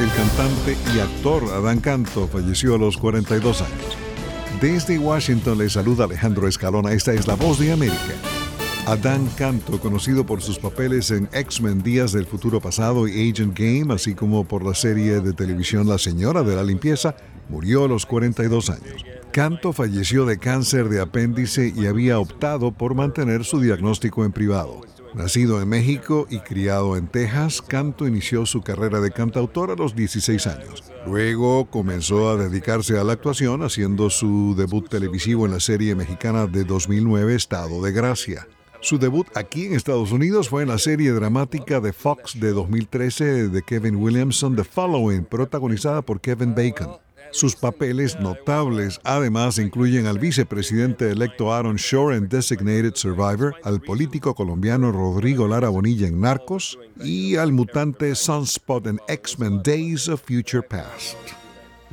El cantante y actor Adán Canto falleció a los 42 años. Desde Washington le saluda Alejandro Escalona. Esta es la voz de América. Adán Canto, conocido por sus papeles en X-Men Días del Futuro Pasado y Agent Game, así como por la serie de televisión La Señora de la Limpieza, murió a los 42 años. Canto falleció de cáncer de apéndice y había optado por mantener su diagnóstico en privado. Nacido en México y criado en Texas, Canto inició su carrera de cantautor a los 16 años. Luego comenzó a dedicarse a la actuación haciendo su debut televisivo en la serie mexicana de 2009 Estado de Gracia. Su debut aquí en Estados Unidos fue en la serie dramática de Fox de 2013 de Kevin Williamson, The Following, protagonizada por Kevin Bacon. Sus papeles notables además incluyen al vicepresidente electo Aaron Shore en Designated Survivor, al político colombiano Rodrigo Lara Bonilla en Narcos y al mutante Sunspot en X-Men Days of Future Past.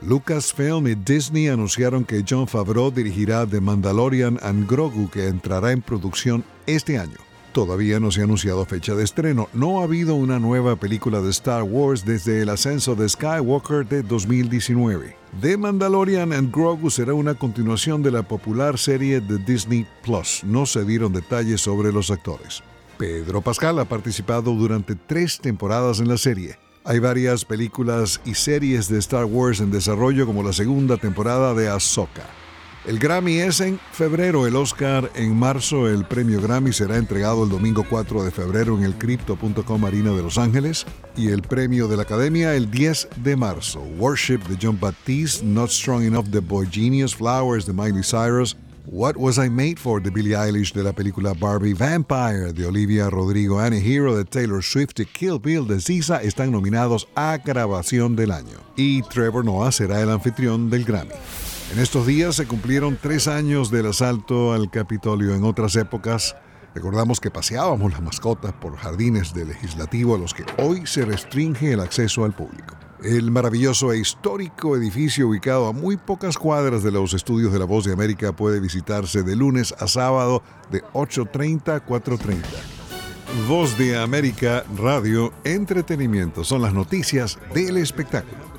Lucasfilm y Disney anunciaron que John Favreau dirigirá The Mandalorian and Grogu que entrará en producción este año. Todavía no se ha anunciado fecha de estreno. No ha habido una nueva película de Star Wars desde el ascenso de Skywalker de 2019. The Mandalorian and Grogu será una continuación de la popular serie de Disney Plus. No se dieron detalles sobre los actores. Pedro Pascal ha participado durante tres temporadas en la serie. Hay varias películas y series de Star Wars en desarrollo como la segunda temporada de Ahsoka. El Grammy es en febrero, el Oscar en marzo, el premio Grammy será entregado el domingo 4 de febrero en el Crypto.com Arena de Los Ángeles y el premio de la Academia el 10 de marzo. Worship de John Baptiste, Not Strong Enough de Boy Genius, Flowers de Miley Cyrus, What Was I Made For de Billie Eilish de la película Barbie, Vampire de Olivia Rodrigo, Annie Hero de Taylor Swift y Kill Bill de Ziza están nominados a grabación del año. Y Trevor Noah será el anfitrión del Grammy. En estos días se cumplieron tres años del asalto al Capitolio. En otras épocas, recordamos que paseábamos las mascotas por jardines del legislativo a los que hoy se restringe el acceso al público. El maravilloso e histórico edificio ubicado a muy pocas cuadras de los estudios de La Voz de América puede visitarse de lunes a sábado de 8.30 a 4.30. Voz de América Radio Entretenimiento son las noticias del espectáculo.